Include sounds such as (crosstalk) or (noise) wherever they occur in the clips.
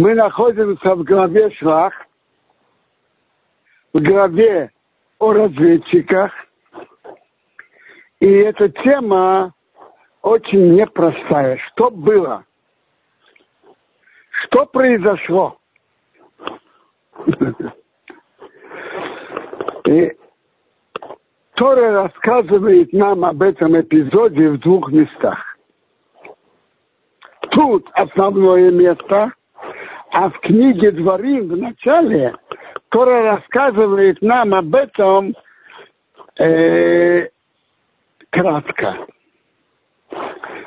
Мы находимся в главе Шлах, в главе о разведчиках. И эта тема очень непростая. Что было? Что произошло? И Тора рассказывает нам об этом эпизоде в двух местах. Тут основное место, а в книге Дворим в начале Тора рассказывает нам об этом э, кратко.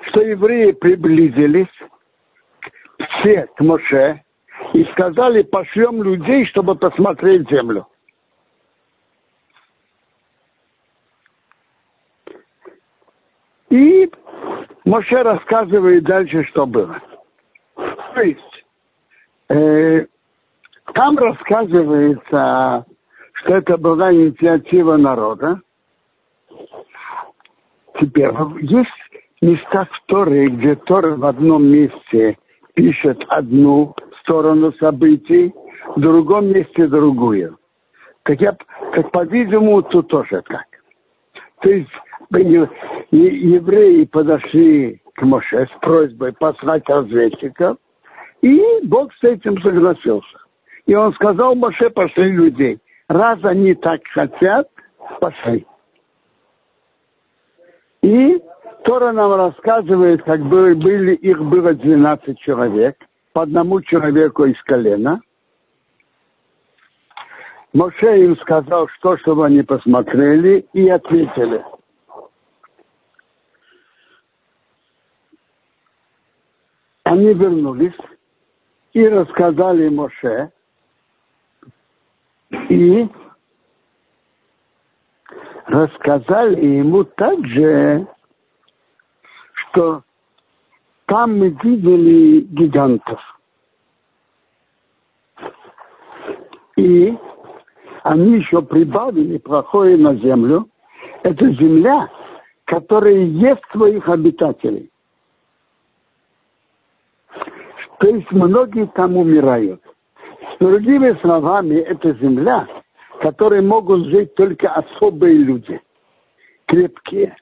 Что евреи приблизились все к Моше и сказали, пошлем людей, чтобы посмотреть землю. И Моше рассказывает дальше, что было. То есть, э, там рассказывается, что это была инициатива народа. Теперь, есть места в Торе, где Тора в одном месте пишет одну сторону событий, в другом месте другую. Так, я, так по-видимому, тут тоже так. То есть евреи подошли к Моше с просьбой послать разведчиков, и Бог с этим согласился. И он сказал Моше, пошли людей. Раз они так хотят, пошли. И Тора нам рассказывает, как были, были, их было 12 человек, по одному человеку из колена. Моше им сказал, что, чтобы они посмотрели, и ответили – Они вернулись и рассказали Моше, и рассказали ему также, что там мы видели гигантов. И они еще прибавили плохое на землю. Это земля, которая ест своих обитателей. То есть многие там умирают. С другими словами, это земля, в которой могут жить только особые люди, крепкие.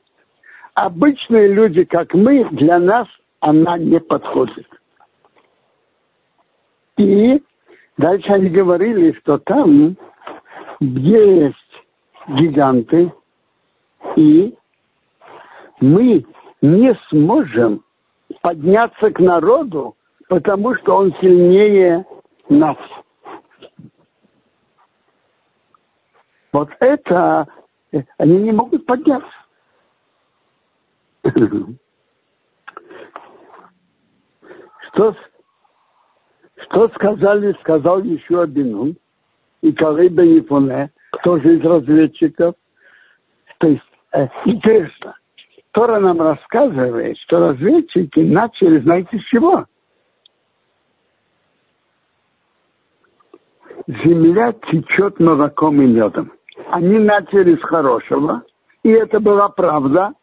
Обычные люди, как мы, для нас она не подходит. И дальше они говорили, что там есть гиганты, и мы не сможем подняться к народу, потому что он сильнее нас. Вот это они не могут подняться. (laughs) Что, что сказали, сказал еще Абинун и Калей Бенифоне, тоже из разведчиков. То есть, э, интересно, Тора нам рассказывает, что разведчики начали, знаете, с чего? Земля течет молоком и медом. Они начали с хорошего, и это была правда,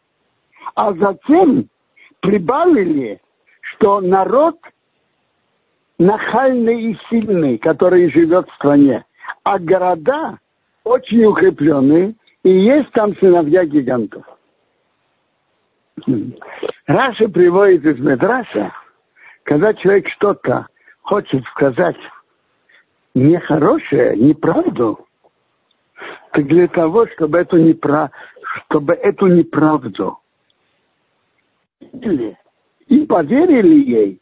а затем прибавили, что народ нахальный и сильный, который живет в стране, а города очень укрепленные, и есть там сыновья гигантов. Раша приводит из Медраша, когда человек что-то хочет сказать нехорошее, неправду, так для того, чтобы эту, непра... чтобы эту неправду и поверили ей,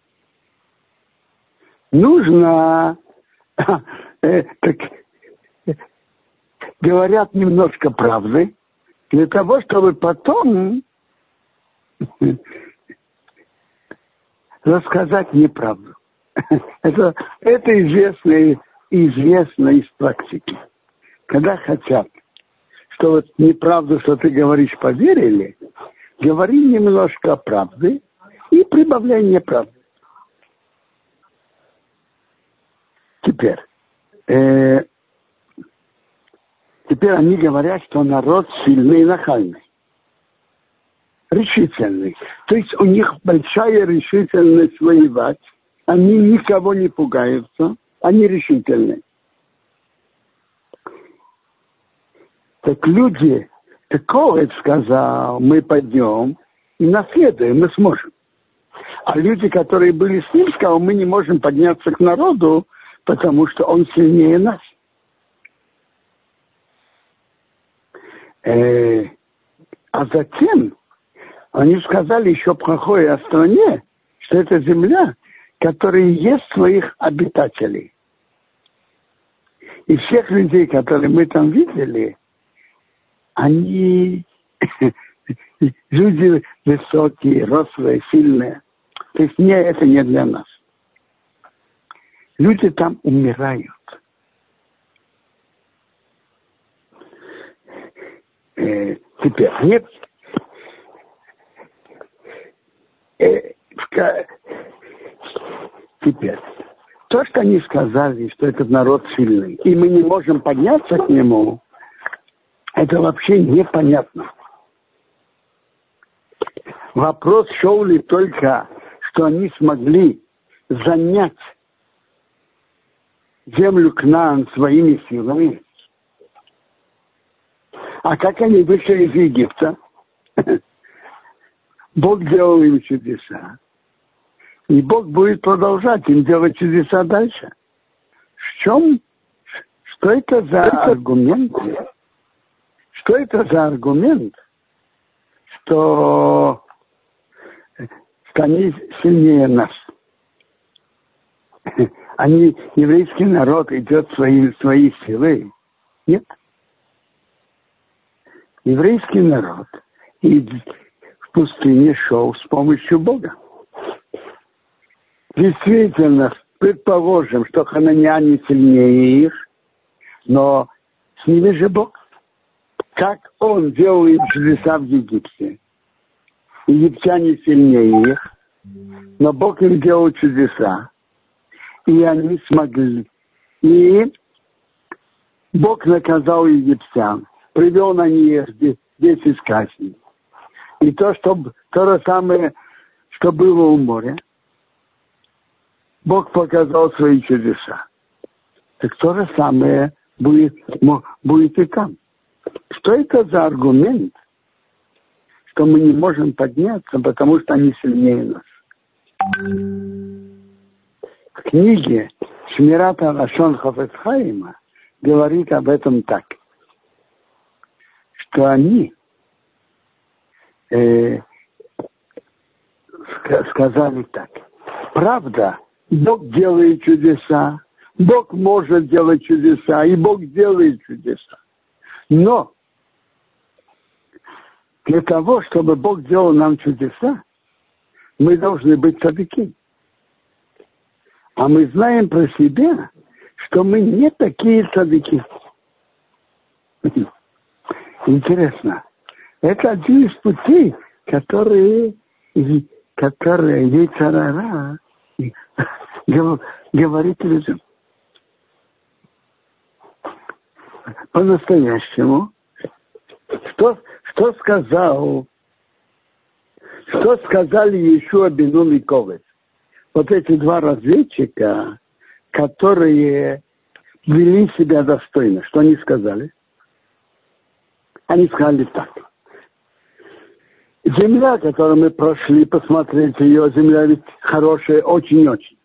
нужно, (laughs) э, так, говорят немножко правды, для того, чтобы потом (laughs) рассказать неправду. (laughs) Это, это известный известно из практики. Когда хотят, что вот неправду, что ты говоришь, поверили, говори немножко правды и прибавляй неправду. Теперь, э, теперь они говорят, что народ сильный и нахальный. Решительный. То есть у них большая решительность воевать они никого не пугаются, они решительны. Так люди, так Ковец сказал, мы пойдем и наследуем, мы сможем. А люди, которые были с ним, сказали, мы не можем подняться к народу, потому что он сильнее нас. Э, а затем они сказали еще плохое о стране, что это земля, которая ест своих обитателей. И всех людей, которые мы там видели, они (laughs) люди высокие, рослые, сильные. То есть не, это не для нас. Люди там умирают. Э, теперь нет. Э, теперь то, что они сказали, что этот народ сильный, и мы не можем подняться к нему, это вообще непонятно. Вопрос шел ли только, что они смогли занять землю к нам своими силами. А как они вышли из Египта? (laughs) Бог делал им чудеса. И Бог будет продолжать им делать чудеса дальше. В чем? Что это за аргумент? Что это за аргумент, что, что они сильнее нас? (laughs) Они, еврейский народ идет свои, свои силы. Нет. Еврейский народ и в пустыне шел с помощью Бога. Действительно, предположим, что хананяне сильнее их, но с ними же Бог как он делал чудеса в Египте. Египтяне сильнее их, но Бог им делал чудеса, и они смогли. И Бог наказал египтян, привел на них десять казней. И то, что, то же самое, что было у моря, Бог показал свои чудеса. Так то же самое будет, будет и там. Что это за аргумент, что мы не можем подняться, потому что они сильнее нас? В книге Шмирата Рашон Хафетхайма говорит об этом так, что они э, сказали так. Правда, Бог делает чудеса, Бог может делать чудеса, и Бог делает чудеса. Но для того, чтобы Бог делал нам чудеса, мы должны быть садыки. А мы знаем про себя, что мы не такие садыки. Интересно. Это один из путей, которые, которые Ейцарара говорит людям. по-настоящему, что, что сказал, что сказали еще Бенун и Ковец? Вот эти два разведчика, которые вели себя достойно. Что они сказали? Они сказали так. Земля, которую мы прошли, посмотреть ее, земля ведь хорошая очень-очень.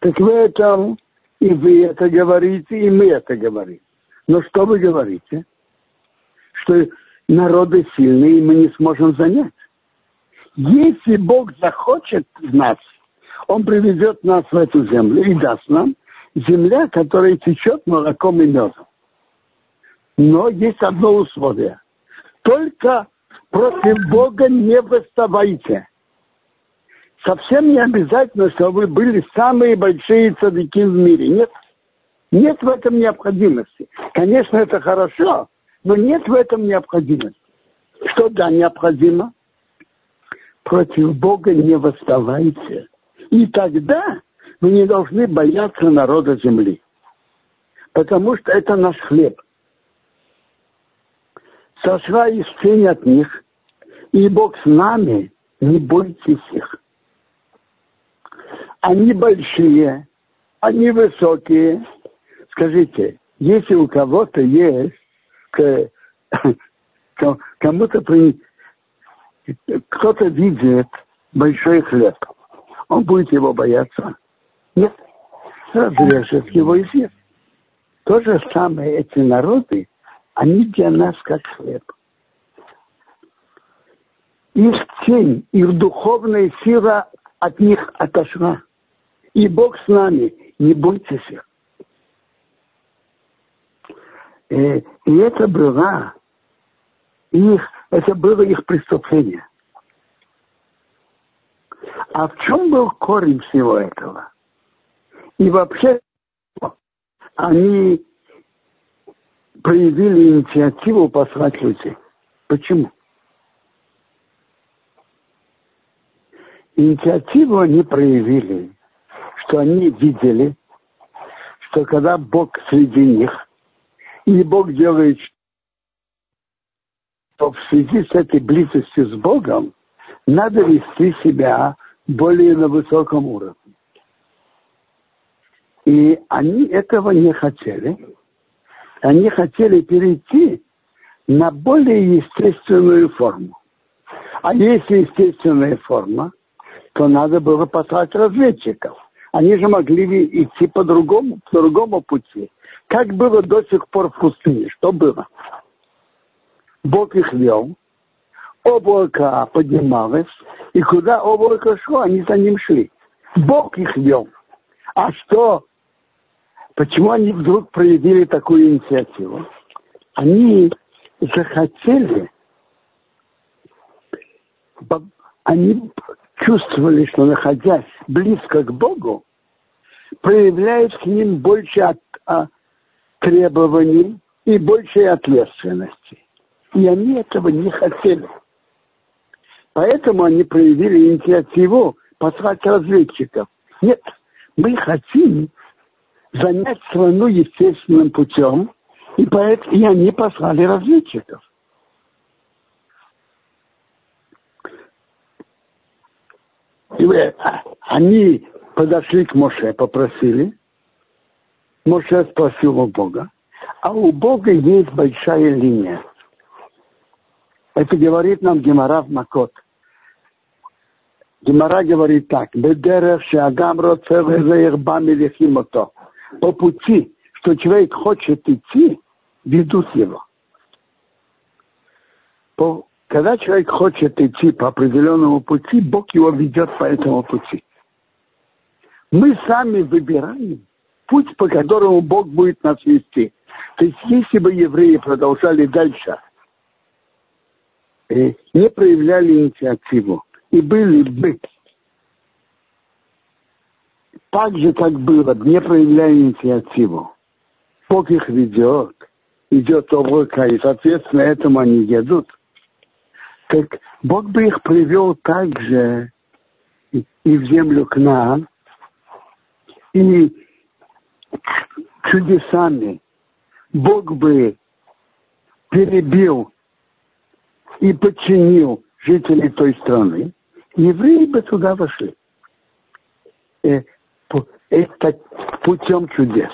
Так вы это, и вы это говорите, и мы это говорим. Но что вы говорите? Что народы сильные, и мы не сможем занять. Если Бог захочет нас, Он приведет нас в эту землю и даст нам земля, которая течет молоком и медом. Но есть одно условие. Только против Бога не выставайте. Совсем не обязательно, что вы были самые большие цадыки в мире. Нет. Нет в этом необходимости. Конечно, это хорошо, но нет в этом необходимости. Что да, необходимо? Против Бога не восставайте. И тогда мы не должны бояться народа земли. Потому что это наш хлеб. Сошла из тень от них, и Бог с нами, не бойтесь их. они большие, они высокие. Скажите, если у кого-то есть, (coughs) кому-то при... кто-то видит большой хлеб, он будет его бояться? Нет. Разрежет его и съест. То же самое эти народы, они для нас как хлеб. Их тень, их духовная сила от них отошла. И Бог с нами, не бойтесь их. Э, и это было их, это было их преступление. А в чем был корень всего этого? И вообще они проявили инициативу послать людей. Почему? Инициативу они проявили, что они видели, что когда Бог среди них, и Бог делает, что в связи с этой близостью с Богом надо вести себя более на высоком уровне. И они этого не хотели. Они хотели перейти на более естественную форму. А если естественная форма, то надо было послать разведчиков. Они же могли идти по другому, по другому пути. Как было до сих пор в пустыне? Что было? Бог их вел, облако поднималось, и куда облако шло, они за ним шли. Бог их вел. А что? Почему они вдруг проявили такую инициативу? Они захотели, они чувствовали, что находясь близко к Богу, проявляют к ним больше от, а, требований и большей ответственности. И они этого не хотели. Поэтому они проявили инициативу послать разведчиков. Нет, мы хотим занять страну естественным путем, и поэтому и они послали разведчиков. И а, они подошли к Моше, попросили. Моше спросил у Бога. А у Бога есть большая линия. Это говорит нам Гемара в Макот. Гемара говорит так. Бедерев шагам роцевезеирбамилихимото. По пути, что человек хочет идти, ведут его. По когда человек хочет идти по определенному пути, Бог его ведет по этому пути. Мы сами выбираем путь, по которому Бог будет нас вести. То есть, если бы евреи продолжали дальше, э, не проявляли инициативу и были бы так же, как было, не проявляя инициативу, Бог их ведет, идет облако, и, соответственно, этому они едут – так Бог бы их привел также и в землю к нам, и чудесами. Бог бы перебил и подчинил жителей той страны, евреи бы туда вошли. Это путем чудес.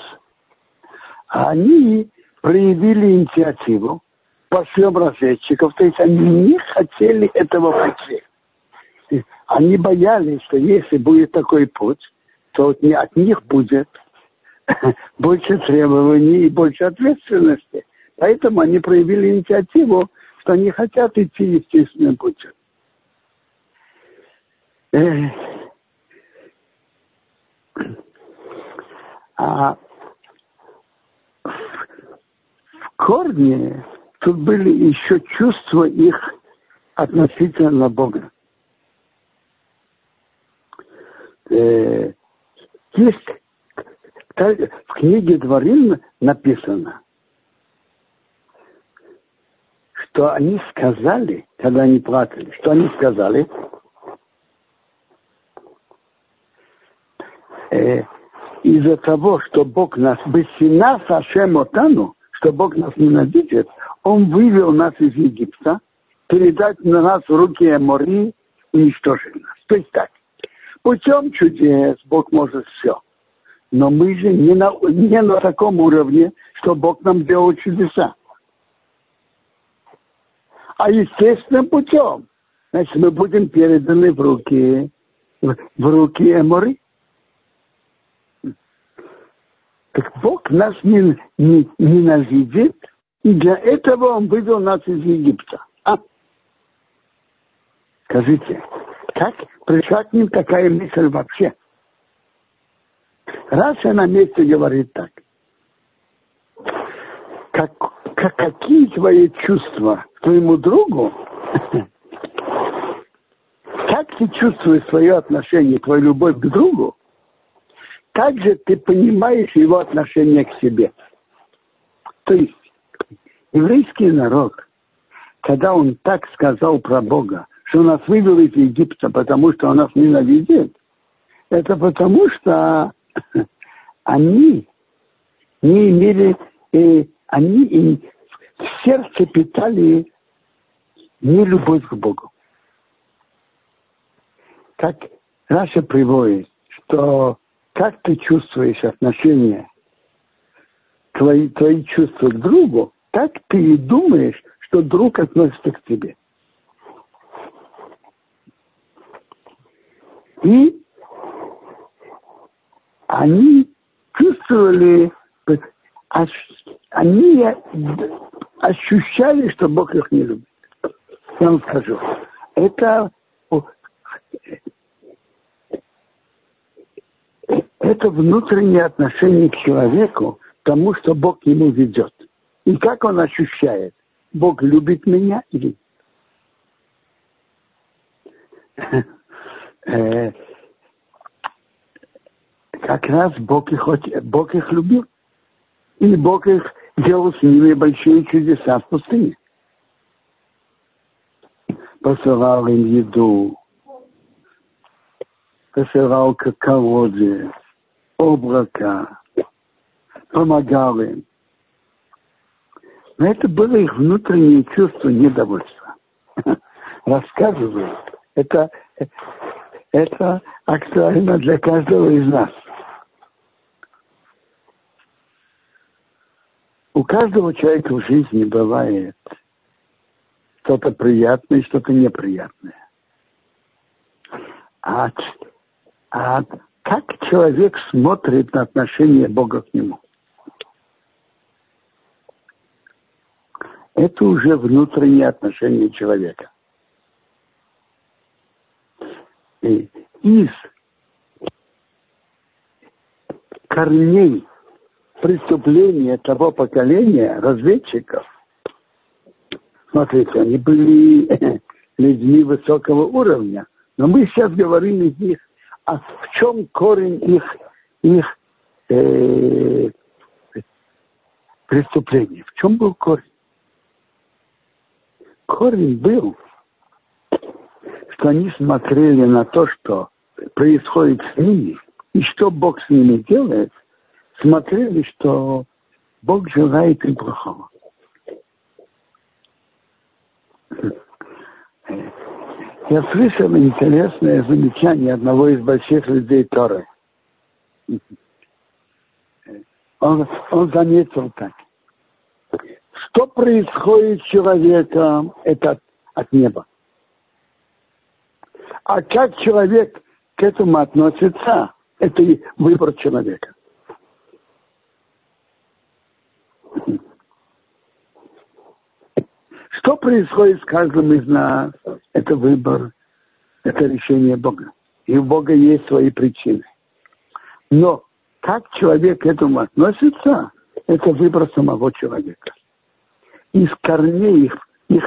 Они проявили инициативу, пошлем разведчиков. То есть они не хотели этого пути. Они боялись, что если будет такой путь, то от них будет (laughs) больше требований и больше ответственности. Поэтому они проявили инициативу, что они хотят идти естественным путем. А в корне тут были еще чувства их относительно Бога. Э, есть в книге Дворим написано, что они сказали, когда они плакали, что они сказали, э, из-за того, что Бог нас, бессина Сашем Отану, что Бог нас ненавидит, он вывел нас из Египта, передать на нас в руки Амори и уничтожить нас. То есть так, Путем чудес Бог может все. Но мы же не на, не на таком уровне, что Бог нам делал чудеса. А естественным путем. Значит, мы будем переданы в руки, в руки Эмори. Так Бог нас не, не, ненавидит, и для этого Он вывел нас из Египта. А? Скажите, как пришла к ним такая мысль вообще? Раз на месте говорит так. Как, как, какие твои чувства к твоему другу? (laughs) Как ты чувствуешь свое отношение, твою любовь к другу? Как же ты понимаешь его отношение к себе? То есть еврейский народ, когда он так сказал про Бога, что нас вывел из Египта, потому что он нас ненавидит, это потому что (laughs) они не имели, э, они и в сердце питали не любовь к Богу. Как Раша приводит, что как ты чувствуешь отношения, твои, твои чувства к другу, так ты и думаешь, что друг относится к тебе. И они чувствовали, они ощущали, что Бог их не любит. Я вам скажу, это, это внутреннее отношение к человеку, тому, что Бог ему ведет. И как он ощущает, Бог любит меня или (laughs) э, как раз Бог их, Бог их любил. И Бог их делал с ними большие чудеса в пустыне. Посылал им еду, посылал как колодец, облака, помогал им. Но это было их внутреннее чувство недовольства. (laughs) Рассказываю. Это, это актуально для каждого из нас. У каждого человека в жизни бывает что-то приятное что-то неприятное. А, а как человек смотрит на отношение Бога к нему? Это уже внутреннее отношение человека. И из корней преступления того поколения разведчиков, смотрите, они были (laughs) людьми высокого уровня, но мы сейчас говорим из них, а в чем корень их, их э, преступления? В чем был корень? Корень был, что они смотрели на то, что происходит с ними, и что Бог с ними делает – смотрели, что Бог желает им плохого. Я слышал интересное замечание одного из больших людей Торы. Он, он заметил так. Что происходит с человеком, это от, от неба. А как человек к этому относится, это выбор человека. Что происходит с каждым из нас? Это выбор, это решение Бога. И у Бога есть свои причины. Но как человек к этому относится, это выбор самого человека. Из корней их, их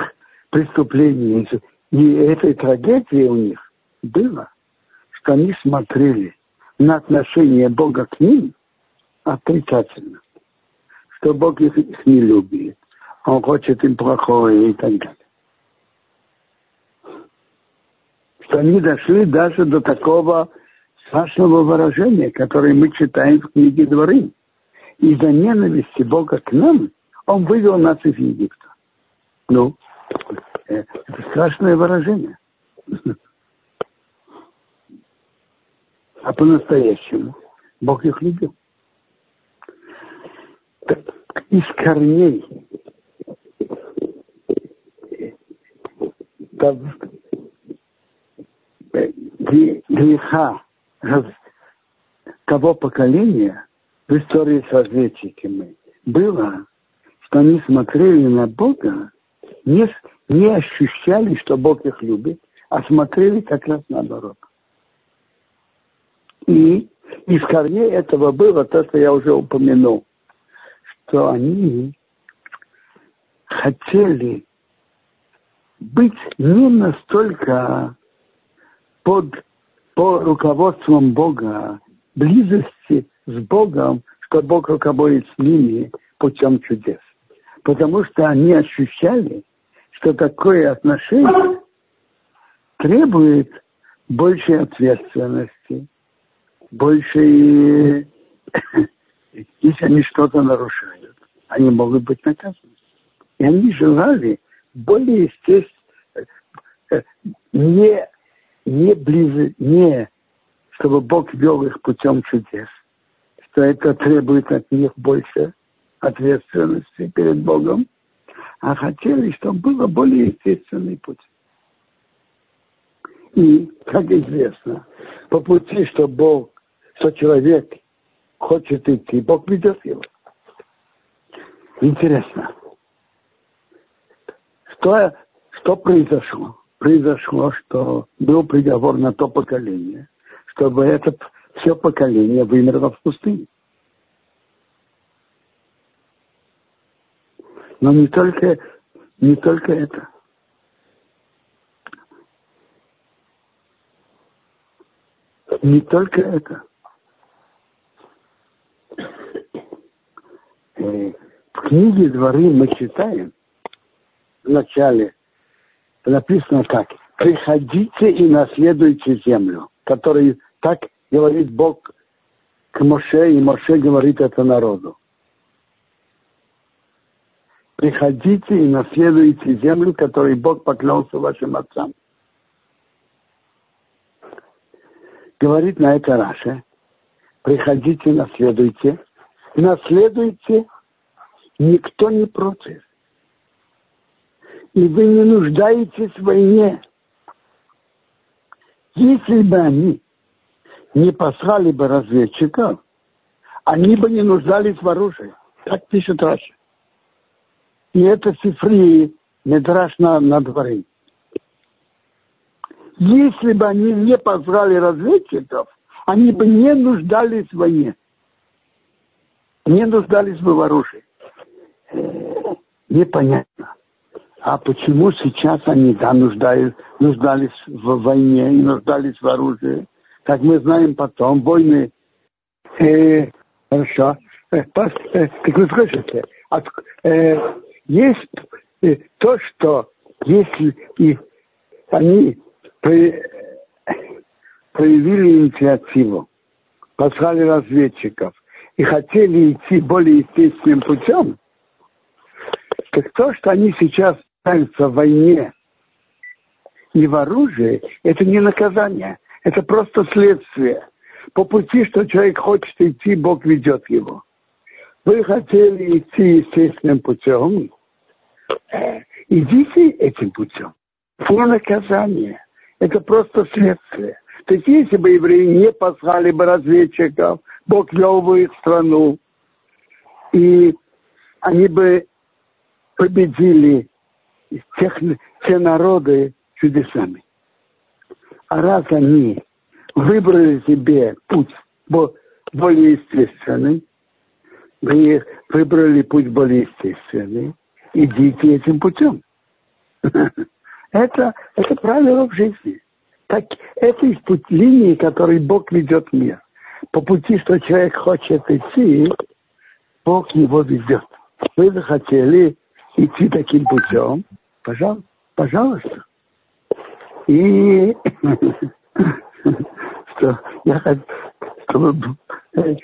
преступлений и этой трагедии у них было, что они смотрели на отношение Бога к ним отрицательно что Бог их, их не любит. Он хочет им плохое и так далее. Что они дошли даже до такого страшного выражения, которое мы читаем в книге Дворы. Из-за ненависти Бога к нам Он вывел нас из Египта. Ну, э, это страшное выражение. а по-настоящему Бог их любил. Из корней греха того поколения в истории с разведчиками было, что они смотрели на Бога, не, не ощущали, что Бог их любит, а смотрели как раз наоборот. И из корней этого было то, что я уже упомянул, что они хотели быть не настолько под по руководством Бога, близости с Богом, что Бог руководит с ними путем чудес. Потому что они ощущали, что такое отношение требует большей ответственности, большей... (coughs) Если они что-то нарушают, они могут быть наказаны. И они желали более естественно, не, не ближе, не чтобы Бог вел их путем чудес, что это требует от них больше ответственности перед Богом, а хотели, чтобы было более естественный путь. И, как известно, по пути, что Бог, что человек хочет идти, Бог ведет его. Интересно. Что, что произошло? Произошло, что был приговор на то поколение, чтобы это все поколение вымерло в пустыне. Но не только, не только это. Не только это. Э, в книге «Дворы» мы читаем в начале, написано так. «Приходите и наследуйте землю», который так говорит Бог к Моше, и Моше говорит это народу. Приходите и наследуйте землю, которой Бог поклялся вашим отцам. Говорит на это Раша. Приходите, наследуйте. Наследуйте, никто не против. И вы не нуждаетесь в войне. Если бы они не послали бы разведчиков, они бы не нуждались в оружии. Так пишет Раша. И это цифры Медраж на, на дворе. Если бы они не позвали разведчиков, они бы не нуждались в войне. Не нуждались бы в оружии. Непонятно. А почему сейчас они да, нуждались, нуждались в войне и нуждались в оружии? Как мы знаем потом, войны... Э, хорошо. Э, пас, э, как вы слышите, от, э, есть э, то, что если и они при, проявили инициативу, послали разведчиков и хотели идти более естественным путем, так то, что они сейчас находятся в войне и в оружии, это не наказание, это просто следствие. По пути, что человек хочет идти, Бог ведет его. Вы хотели идти естественным путем, идите этим путем. Не наказание. Это просто следствие. То есть если бы евреи не послали бы разведчиков, Бог вел бы их страну, и они бы победили тех, все народы чудесами. А раз они выбрали себе путь более естественный, выбрали путь более естественный, идите этим путем. (laughs) Это, это правило в жизни. Так, это из путь линии, которой Бог ведет мир. По пути, что человек хочет идти, Бог его ведет. Вы захотели идти таким путем, пожалуйста, пожалуйста. И (laughs) что я хочу, чтобы э,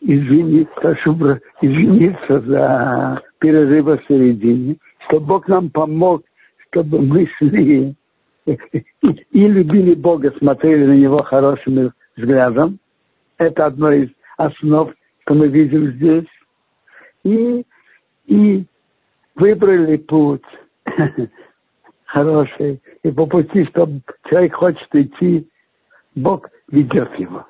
извиниться, за перерыв в середине, чтобы Бог нам помог, чтобы мы шли (laughs) и любили Бога, смотрели на Него хорошими взглядом. Это одно из основ, что мы видим здесь. И, и выбрали путь (laughs) хороший. И по пути, что человек хочет идти, Бог ведет его.